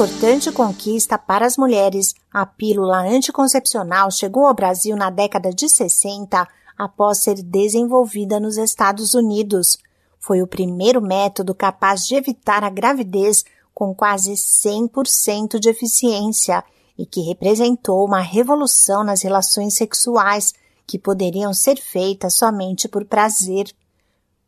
importante conquista para as mulheres, a pílula anticoncepcional chegou ao Brasil na década de 60 após ser desenvolvida nos Estados Unidos. Foi o primeiro método capaz de evitar a gravidez com quase 100% de eficiência e que representou uma revolução nas relações sexuais que poderiam ser feitas somente por prazer.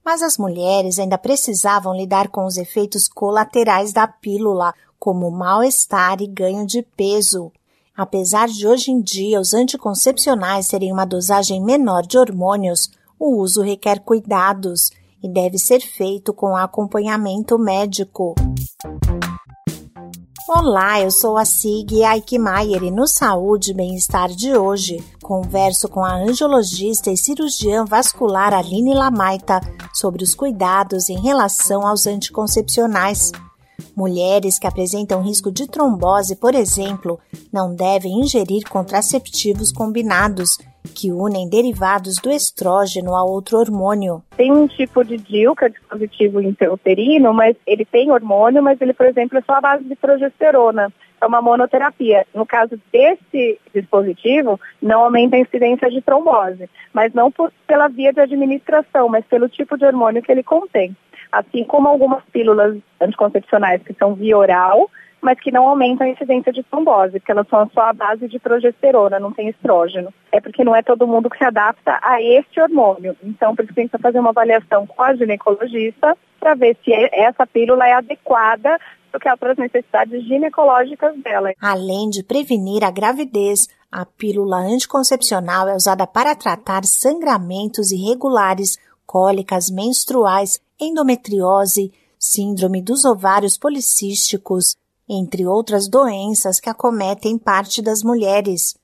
Mas as mulheres ainda precisavam lidar com os efeitos colaterais da pílula, como mal-estar e ganho de peso. Apesar de hoje em dia os anticoncepcionais terem uma dosagem menor de hormônios, o uso requer cuidados e deve ser feito com acompanhamento médico. Olá, eu sou a Sig Aikmaier e no Saúde e Bem-Estar de hoje converso com a angiologista e cirurgiã vascular Aline Lamaita sobre os cuidados em relação aos anticoncepcionais. Mulheres que apresentam risco de trombose, por exemplo, não devem ingerir contraceptivos combinados que unem derivados do estrógeno a outro hormônio. Tem um tipo de DIU, que é dispositivo intrauterino, mas ele tem hormônio, mas ele, por exemplo, é só a base de progesterona. É uma monoterapia. No caso desse dispositivo, não aumenta a incidência de trombose, mas não por, pela via de administração, mas pelo tipo de hormônio que ele contém. Assim como algumas pílulas anticoncepcionais que são via oral, mas que não aumentam a incidência de trombose, porque elas são só a base de progesterona, não tem estrógeno. É porque não é todo mundo que se adapta a este hormônio. Então, precisa fazer uma avaliação com a ginecologista para ver se essa pílula é adequada para as necessidades ginecológicas dela. Além de prevenir a gravidez, a pílula anticoncepcional é usada para tratar sangramentos irregulares, cólicas menstruais, endometriose, síndrome dos ovários policísticos, entre outras doenças que acometem parte das mulheres.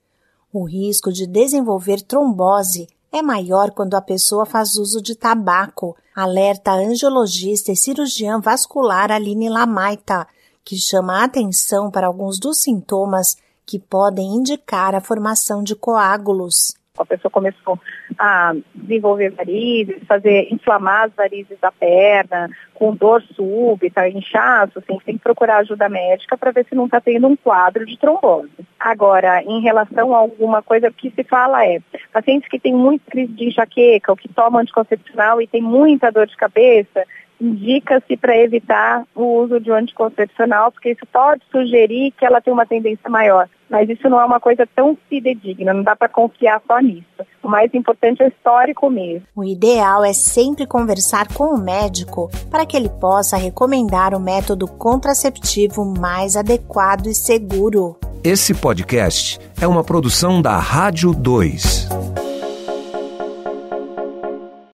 O risco de desenvolver trombose é maior quando a pessoa faz uso de tabaco, alerta a angiologista e cirurgiã vascular Aline Lamaita, que chama a atenção para alguns dos sintomas que podem indicar a formação de coágulos a pessoa começou a desenvolver varizes, fazer inflamar as varizes da perna, com dor súbita, inchaço, assim, tem que procurar ajuda médica para ver se não está tendo um quadro de trombose. Agora, em relação a alguma coisa que se fala é, pacientes que têm muita crise de enxaqueca ou que tomam anticoncepcional e têm muita dor de cabeça, indica-se para evitar o uso de um anticoncepcional, porque isso pode sugerir que ela tem uma tendência maior. Mas isso não é uma coisa tão fidedigna, não dá para confiar só nisso. O mais importante é o histórico mesmo. O ideal é sempre conversar com o médico para que ele possa recomendar o método contraceptivo mais adequado e seguro. Esse podcast é uma produção da Rádio 2.